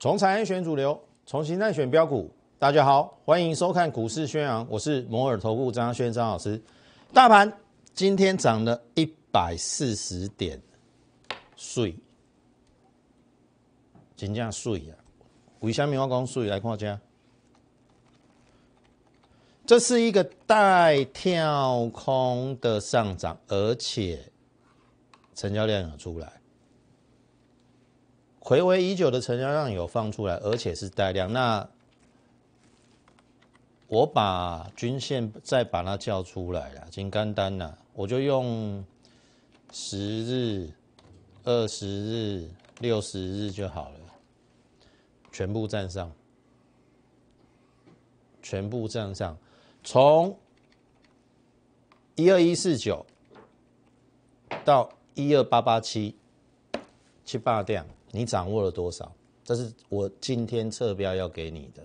从产业选主流，从形态选标股。大家好，欢迎收看股市宣扬，我是摩尔投顾张轩张老师。大盘今天涨了一百四十点，碎，真正碎啊！为什么我讲碎？来看下，这是一个带跳空的上涨，而且成交量有出来。回违已久的成交量有放出来，而且是带量。那我把均线再把它叫出来了，金干单了，我就用十日、二十日、六十日就好了，全部站上，全部站上，从一二一四九到一二八八七，七八点。你掌握了多少？这是我今天测标要给你的。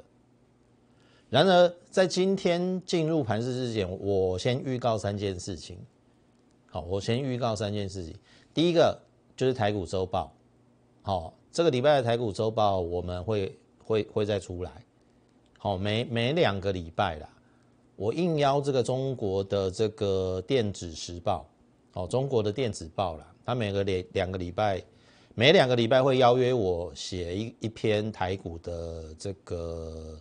然而，在今天进入盘市之前，我先预告三件事情。好，我先预告三件事情。第一个就是台股周报。好，这个礼拜的台股周报我们会会会再出来。好，每每两个礼拜啦，我应邀这个中国的这个电子时报，哦，中国的电子报啦，它每个两两个礼拜。每两个礼拜会邀约我写一一篇台股的这个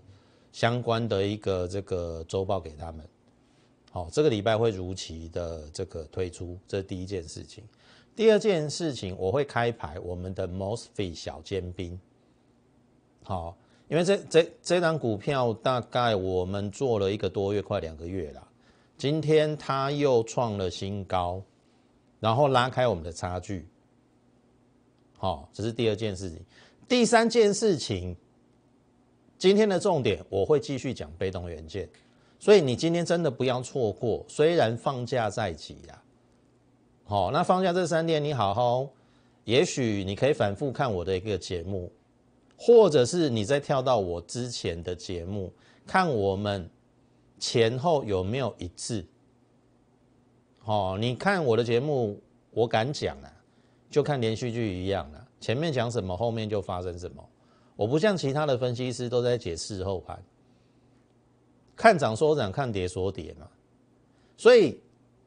相关的一个这个周报给他们。好，这个礼拜会如期的这个推出，这是第一件事情。第二件事情，我会开牌我们的 Mosfet 小尖兵。好，因为这这这张股票大概我们做了一个多月，快两个月了。今天它又创了新高，然后拉开我们的差距。好，这是第二件事情。第三件事情，今天的重点我会继续讲被动元件，所以你今天真的不要错过。虽然放假在即呀，好，那放假这三天你好好，也许你可以反复看我的一个节目，或者是你再跳到我之前的节目，看我们前后有没有一致。好，你看我的节目，我敢讲啊。就看连续剧一样了，前面讲什么，后面就发生什么。我不像其他的分析师都在解释后盘，看涨说涨，看跌说跌嘛。所以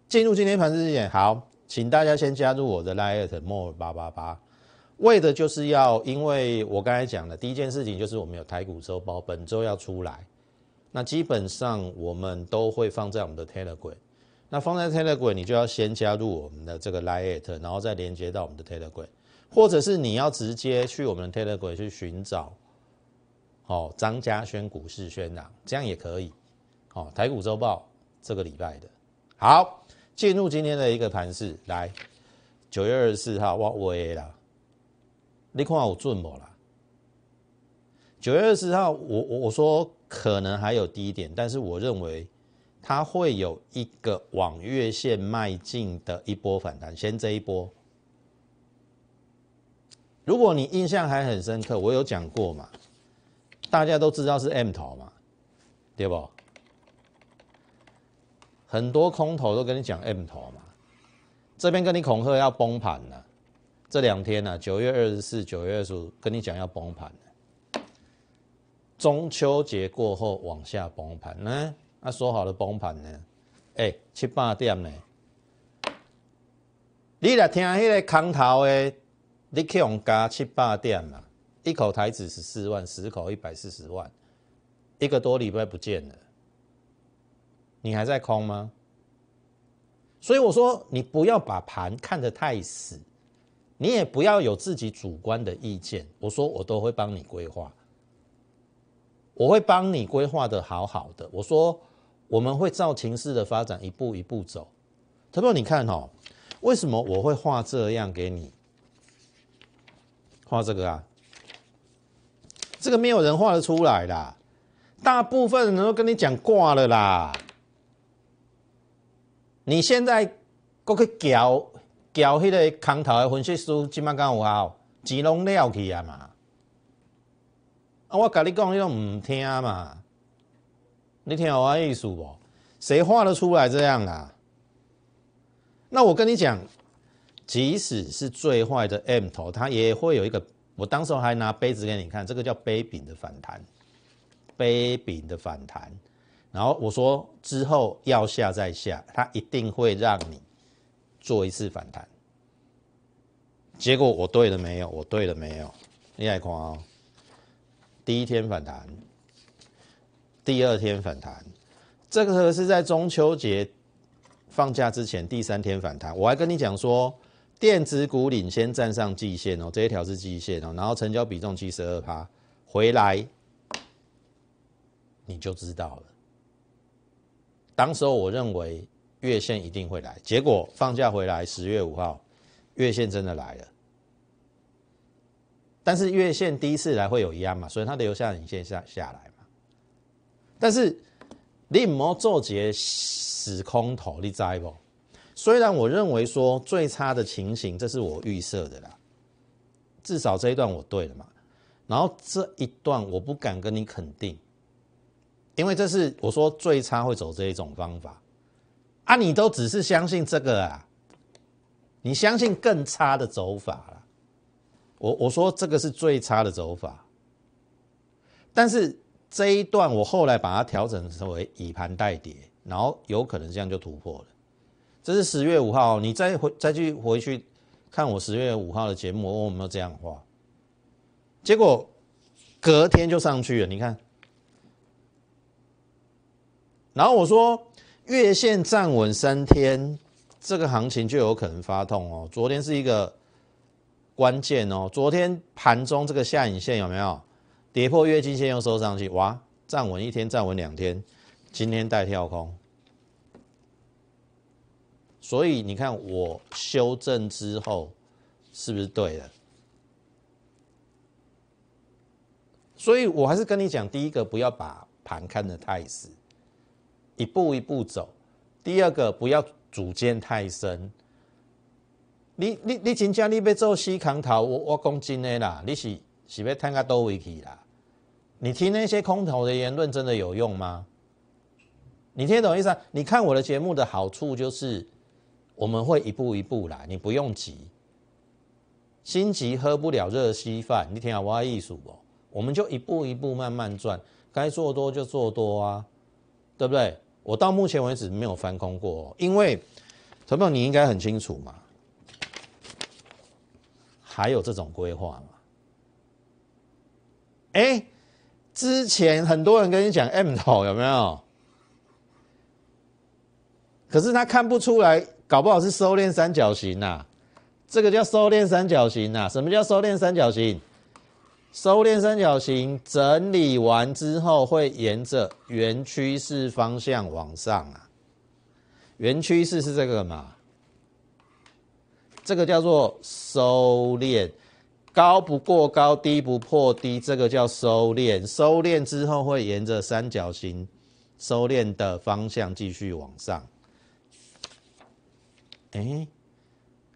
进入今天盘之前，好，请大家先加入我的 Lite More 八八八，为的就是要，因为我刚才讲的第一件事情就是我们有台股周报，本周要出来，那基本上我们都会放在我们的 Telegram。那放在 Telegram，你就要先加入我们的这个 Lite，然后再连接到我们的 Telegram，或者是你要直接去我们的 Telegram 去寻找，哦，张家轩股市宣朗，这样也可以。哦，台股周报这个礼拜的，好，进入今天的一个盘势，来，九月二十四号，哇，喂啦，你看我准不啦？九月二十四号，我我我说可能还有低点，但是我认为。它会有一个往月线迈进的一波反弹，先这一波。如果你印象还很深刻，我有讲过嘛，大家都知道是 M 头嘛，对不？很多空头都跟你讲 M 头嘛，这边跟你恐吓要崩盘了，这两天呢，九月二十四、九月二十五跟你讲要崩盘了，中秋节过后往下崩盘呢。那说好的崩盘呢？哎，七八点呢？你来听迄个空头的，你去用加七八点嘛？一口台子十四万，十口一百四十万，一个多礼拜不见了，你还在空吗？所以我说，你不要把盘看得太死，你也不要有自己主观的意见。我说，我都会帮你规划。我会帮你规划的好好的。我说我们会照情势的发展一步一步走。他说你看哦，为什么我会画这样给你？画这个啊？这个没有人画得出来啦，大部分人都跟你讲挂了啦。你现在过去交交迄个空头的分析师，今麦敢有效？钱拢了去啊嘛？啊！我跟你讲，你都唔听嘛？你听我意思不？谁画得出来这样啊？那我跟你讲，即使是最坏的 M 头，它也会有一个我当时还拿杯子给你看，这个叫杯柄的反弹，杯柄的反弹。然后我说之后要下再下，它一定会让你做一次反弹。结果我对了没有？我对了没有？你来看哦，第一天反弹，第二天反弹，这个是在中秋节放假之前第三天反弹。我还跟你讲说。电子股领先站上季线哦，这一条是季线哦，然后成交比重七十二趴，回来你就知道了。当时候我认为月线一定会来，结果放假回来十月五号，月线真的来了。但是月线第一次来会有压嘛，所以它留下影线下下来。但是你唔好做节死空头，你知不？虽然我认为说最差的情形，这是我预设的啦，至少这一段我对了嘛。然后这一段我不敢跟你肯定，因为这是我说最差会走这一种方法啊，你都只是相信这个啊，你相信更差的走法了。我我说这个是最差的走法，但是这一段我后来把它调整成为以盘代跌，然后有可能这样就突破了。这是十月五号，你再回再去回去看我十月五号的节目，我有没有这样画？结果隔天就上去了，你看。然后我说月线站稳三天，这个行情就有可能发动哦。昨天是一个关键哦，昨天盘中这个下影线有没有跌破月均线又收上去？哇，站稳一天，站稳两天，今天带跳空。所以你看，我修正之后是不是对的？所以我还是跟你讲，第一个不要把盘看得太死，一步一步走；第二个不要主见太深。你你你真正你要做西康头，我我讲真的啦，你是是要探个多位去啦？你听那些空头的言论真的有用吗？你听懂意思？你看我的节目的好处就是。我们会一步一步来，你不用急，心急喝不了热稀饭。你听下我艺术不？我们就一步一步慢慢赚，该做多就做多啊，对不对？我到目前为止没有翻空过，因为陈鹏你应该很清楚嘛，还有这种规划嘛？哎，之前很多人跟你讲 M 头有没有？可是他看不出来。搞不好是收敛三角形呐，这个叫收敛三角形呐。什么叫收敛三角形？收敛三角形整理完之后会沿着原趋势方向往上啊。原趋势是这个嘛？这个叫做收敛，高不过高，低不破低，这个叫收敛。收敛之后会沿着三角形收敛的方向继续往上。哎，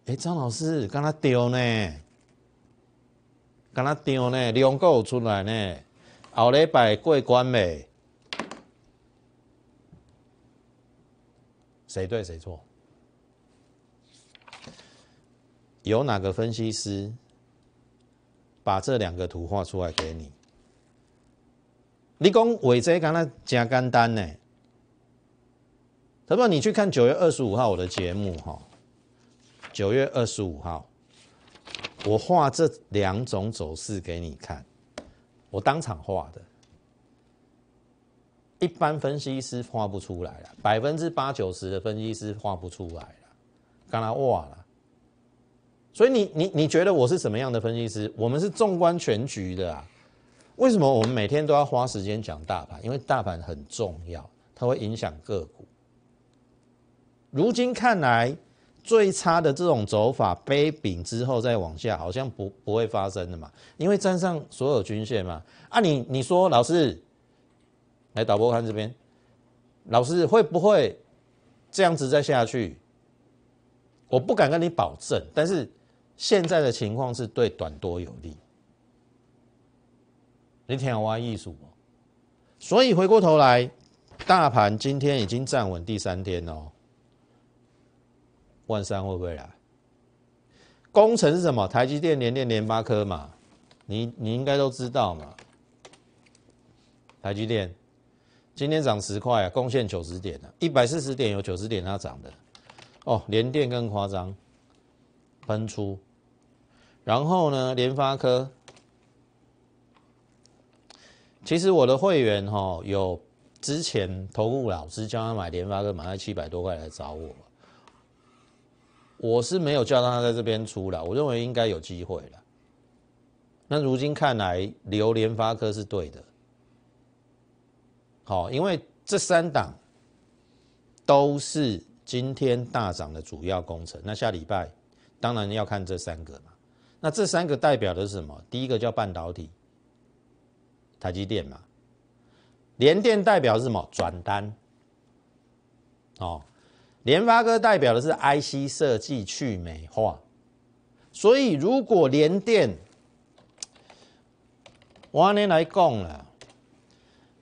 哎，张老师，刚他丢呢，刚他丢呢，两个出来呢，后礼拜过关没？谁对谁错？有哪个分析师把这两个图画出来给你？你讲伟这刚才真简单呢，不不，你去看九月二十五号我的节目哈。九月二十五号，我画这两种走势给你看，我当场画的，一般分析师画不出来了，百分之八九十的分析师画不出来了，刚才画了，所以你你你觉得我是什么样的分析师？我们是纵观全局的啊，为什么我们每天都要花时间讲大盘？因为大盘很重要，它会影响个股。如今看来。最差的这种走法，杯柄之后再往下，好像不不会发生的嘛，因为站上所有均线嘛。啊，你你说老师，来导播看这边，老师会不会这样子再下去？我不敢跟你保证，但是现在的情况是对短多有利。你听我艺术所以回过头来，大盘今天已经站稳第三天哦。万三会不会来？工程是什么？台积电、联电、联发科嘛。你你应该都知道嘛。台积电今天涨十块啊，贡献九十点啊，一百四十点有九十点它涨的。哦，联电更夸张，喷出。然后呢，联发科，其实我的会员哈有之前投顾老师叫他买联发科，买在七百多块来找我。我是没有叫他在这边出了，我认为应该有机会了。那如今看来，留联发科是对的。好，因为这三档都是今天大涨的主要工程。那下礼拜当然要看这三个嘛。那这三个代表的是什么？第一个叫半导体，台积电嘛。联电代表是什么？转单。哦。联发科代表的是 IC 设计去美化，所以如果联电，我按年来讲了，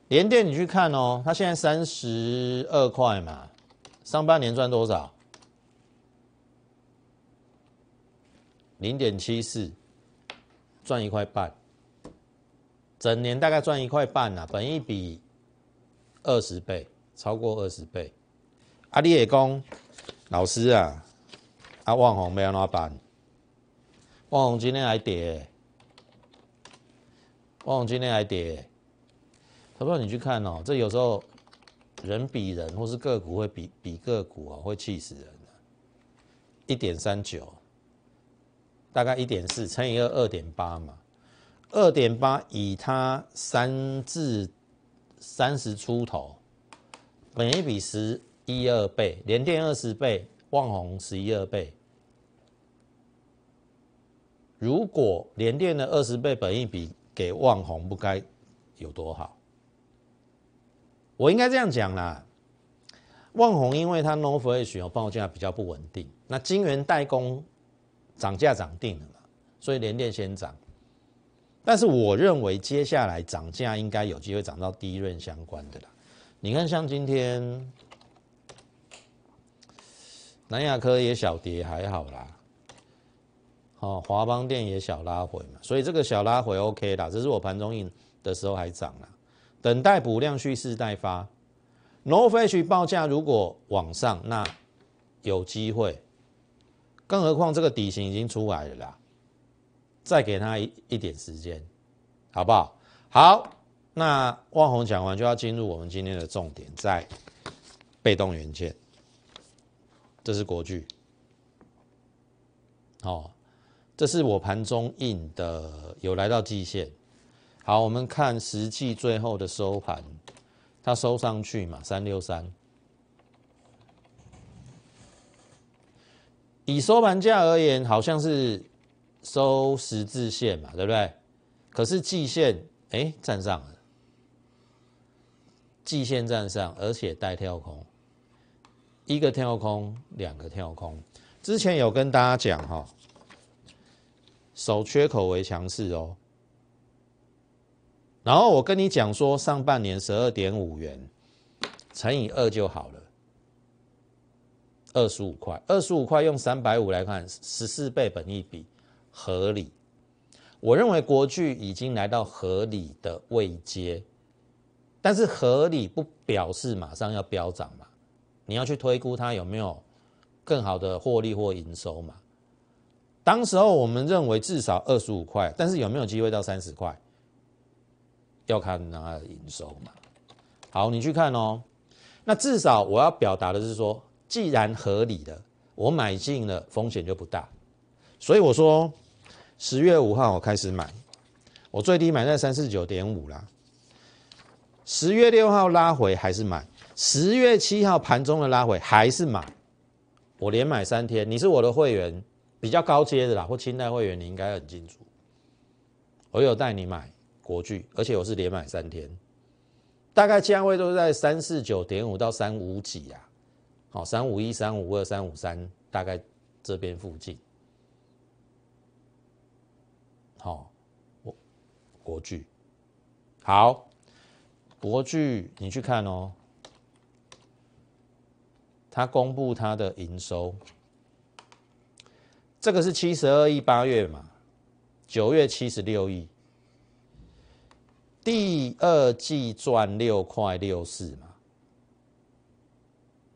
联电你去看哦，它现在三十二块嘛，上半年赚多少？零点七四，赚一块半，整年大概赚一块半呐，本一比二十倍，超过二十倍。啊，你也讲老师啊，啊，旺宏要安怎办？旺宏今天还跌，旺宏今天还跌。他说：“你去看哦，这有时候人比人，或是个股会比比个股哦，会气死人的。一点三九，大概一点四乘以二，二点八嘛。二点八以它三至三十出头，本一笔十。”一二倍，连电二十倍，旺宏十一二倍。如果连电的二十倍本一比给旺宏，不该有多好？我应该这样讲啦。旺宏因为它 no flash 哦，报价比较不稳定，那晶圆代工涨价涨定了嘛，所以连电先涨。但是我认为接下来涨价应该有机会涨到第一润相关的啦。你看，像今天。南亚科也小跌还好啦，好华邦电也小拉回嘛，所以这个小拉回 OK 啦，这是我盘中印的时候还涨了，等待补量蓄势待发。No Flash 报价如果往上，那有机会，更何况这个底型已经出来了啦，再给他一一点时间，好不好？好，那万红讲完就要进入我们今天的重点，在被动元件。这是国巨，哦，这是我盘中印的，有来到季线。好，我们看实际最后的收盘，它收上去嘛，三六三。以收盘价而言，好像是收十字线嘛，对不对？可是季线，哎，站上了，季线站上，而且带跳空。一个跳空，两个跳空。之前有跟大家讲哈，守缺口为强势哦。然后我跟你讲说，上半年十二点五元乘以二就好了，二十五块。二十五块用三百五来看，十四倍本益比合理。我认为国巨已经来到合理的位阶，但是合理不表示马上要飙涨嘛。你要去推估它有没有更好的获利或营收嘛？当时候我们认为至少二十五块，但是有没有机会到三十块？要看它的营收嘛。好，你去看哦。那至少我要表达的是说，既然合理的，我买进了风险就不大。所以我说十月五号我开始买，我最低买在三四九点五啦。十月六号拉回还是买。十月七号盘中的拉回还是买，我连买三天。你是我的会员，比较高阶的啦，或清代会员，你应该很清楚。我有带你买国巨，而且我是连买三天，大概价位都是在三四九点五到三五几啊，好，三五一、三五二、三五三，大概这边附近。好，我国巨，好，国巨，你去看哦。他公布他的营收，这个是七十二亿八月嘛，九月七十六亿，第二季赚六块六四嘛，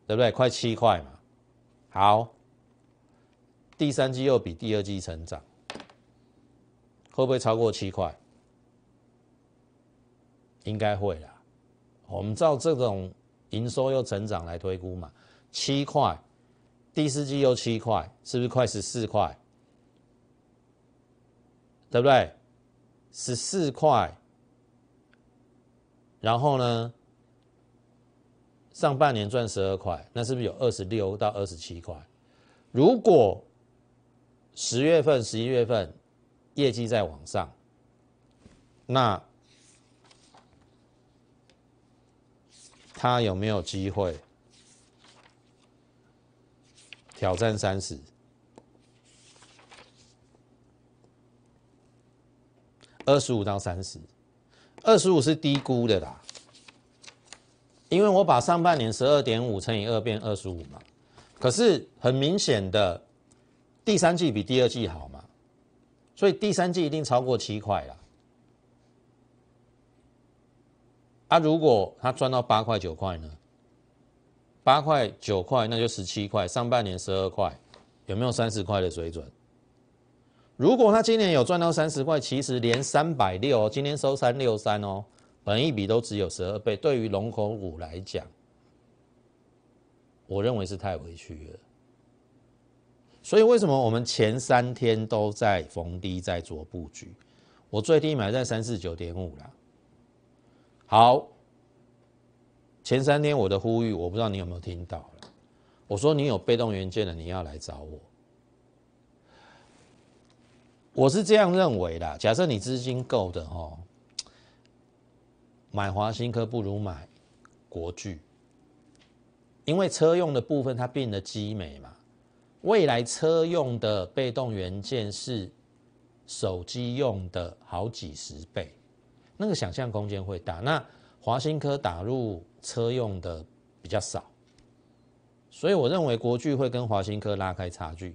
对不对？快七块嘛。好，第三季又比第二季成长，会不会超过七块？应该会啦。我们照这种营收又成长来推估嘛，七块，第四季又七块，是不是快十四块？对不对？十四块，然后呢？上半年赚十二块，那是不是有二十六到二十七块？如果十月份、十一月份业绩在往上，那他有没有机会挑战三十？二十五到三十，二十五是低估的啦，因为我把上半年十二点五乘以二变二十五嘛，可是很明显的，第三季比第二季好嘛，所以第三季一定超过七块啦。啊，如果他赚到八块九块呢？八块九块那就十七块，上半年十二块，有没有三十块的水准？如果他今年有赚到三十块，其实连三百六，今天收三六三哦，本一笔都只有十二倍，对于龙口股来讲，我认为是太委屈了。所以为什么我们前三天都在逢低在做布局？我最低买在三四九点五了。好，前三天我的呼吁，我不知道你有没有听到。我说你有被动元件的，你要来找我。我是这样认为的，假设你资金够的哦，买华新科不如买国巨，因为车用的部分它变得基美嘛，未来车用的被动元件是手机用的好几十倍，那个想象空间会大。那华新科打入车用的比较少，所以我认为国巨会跟华新科拉开差距。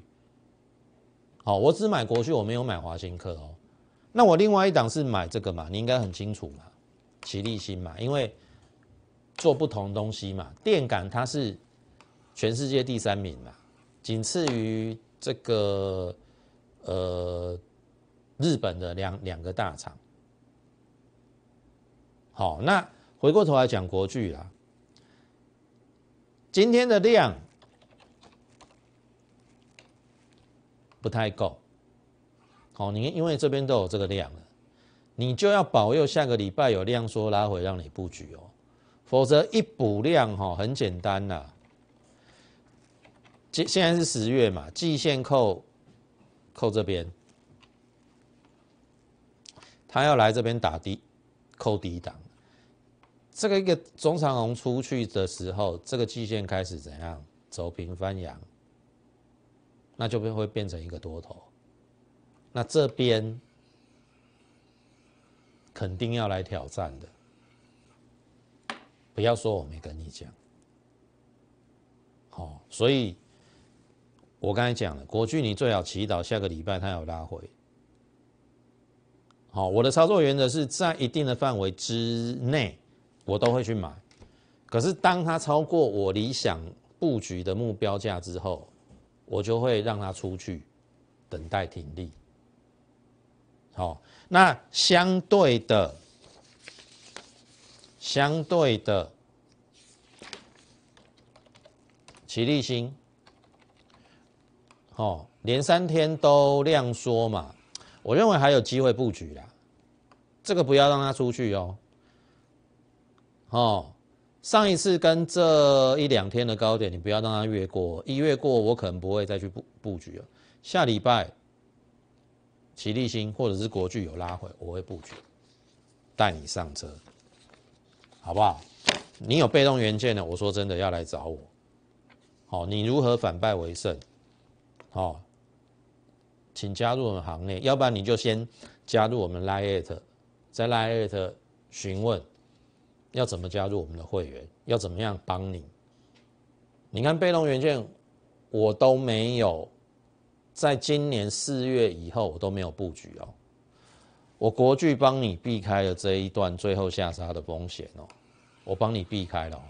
好，我只买国巨，我没有买华新科哦。那我另外一档是买这个嘛？你应该很清楚嘛，齐立新嘛，因为做不同东西嘛。电感它是全世界第三名嘛，仅次于这个呃日本的两两个大厂。好，那回过头来讲国巨啦，今天的量。不太够，好，你因为这边都有这个量，你就要保佑下个礼拜有量缩拉回让你布局哦，否则一补量哈很简单啦，现现在是十月嘛，季线扣扣这边，他要来这边打低扣低档，这个一个中长红出去的时候，这个季线开始怎样走平翻阳。那就会会变成一个多头，那这边肯定要来挑战的，不要说我没跟你讲，好，所以我刚才讲了，国巨你最好祈祷下个礼拜它有拉回，好，我的操作原则是在一定的范围之内，我都会去买，可是当它超过我理想布局的目标价之后。我就会让它出去，等待停利。好，那相对的，相对的，齐立新，哦，连三天都量缩嘛，我认为还有机会布局啦。这个不要让它出去哦，哦。上一次跟这一两天的高点，你不要让它越过，一越过我可能不会再去布布局了。下礼拜，齐立新或者是国巨有拉回，我会布局，带你上车，好不好？你有被动元件的，我说真的要来找我。好，你如何反败为胜？好，请加入我们行列，要不然你就先加入我们 Lite，在 Lite 询问。要怎么加入我们的会员？要怎么样帮你？你看被动元件，我都没有，在今年四月以后我都没有布局哦。我国巨帮你避开了这一段最后下杀的风险哦，我帮你避开了。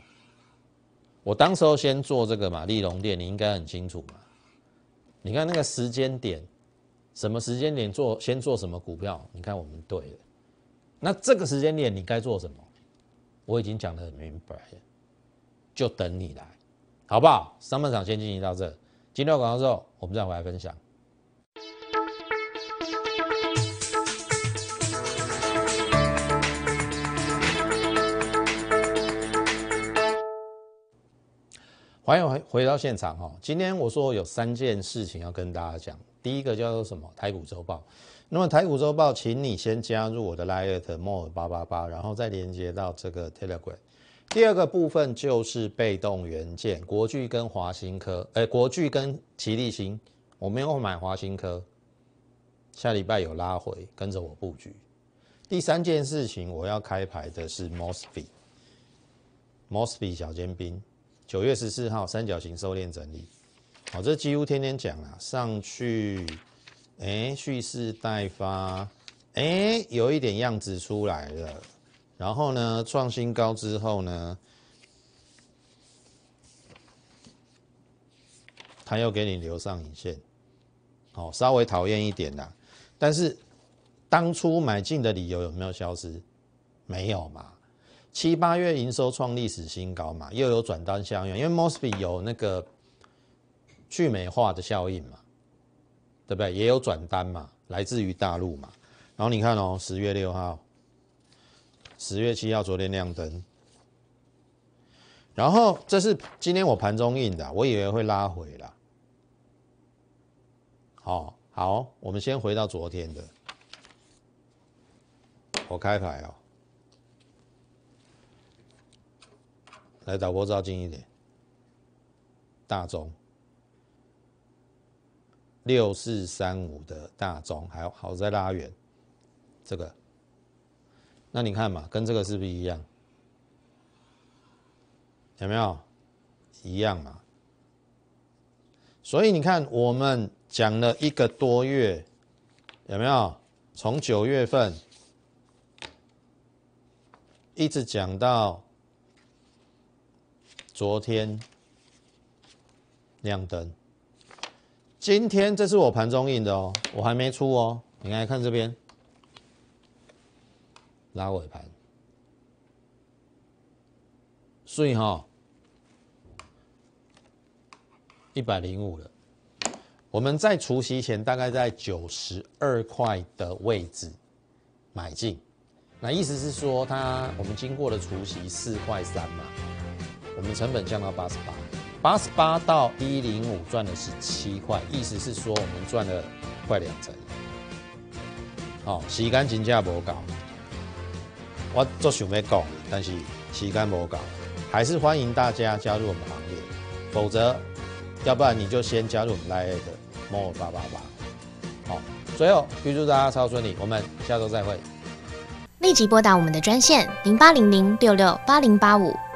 我当时候先做这个嘛，利隆店，你应该很清楚嘛。你看那个时间点，什么时间点做先做什么股票？你看我们对了。那这个时间点你该做什么？我已经讲得很明白了，就等你来，好不好？上半场先进行到这，今天广告之后，我们再回来分享。欢迎回回到现场哈，今天我说有三件事情要跟大家讲。第一个叫做什么？台股周报。那么台股周报，请你先加入我的 Line more 八八八，然后再连接到这个 Telegram。第二个部分就是被动元件，国巨跟华新科，哎，国巨跟奇力新，我没有买华新科，下礼拜有拉回，跟着我布局。第三件事情我要开牌的是 Mosby，Mosby 小尖兵。九月十四号三角形收敛整理，好，这几乎天天讲啊，上去，哎，蓄势待发，哎，有一点样子出来了，然后呢，创新高之后呢，他又给你留上影线，好，稍微讨厌一点啦，但是当初买进的理由有没有消失？没有嘛。七八月营收创历史新高嘛，又有转单效应，因为 Mosby 有那个去美化的效应嘛，对不对？也有转单嘛，来自于大陆嘛。然后你看哦，十月六号、十月七号昨天亮灯，然后这是今天我盘中印的，我以为会拉回啦。好，好，我们先回到昨天的，我开牌哦。来导播照近一点，大中。六四三五的大中，还好在拉远，这个，那你看嘛，跟这个是不是一样？有没有一样嘛？所以你看，我们讲了一个多月，有没有？从九月份一直讲到。昨天亮灯，今天这是我盘中印的哦，我还没出哦。你来看这边，拉尾盘，所以哈，一百零五了。我们在除夕前大概在九十二块的位置买进，那意思是说，它我们经过了除夕四块三嘛。我们成本降到八十八，八十八到一零五赚的是七块，意思是说我们赚了快两成。好，洗干净价无高，我做想要讲，但是时间无够，还是欢迎大家加入我们行列，否则，要不然你就先加入我们 Line 的 more 八八八。好，最后预祝大家超顺利，我们下周再会。立即拨打我们的专线零八零零六六八零八五。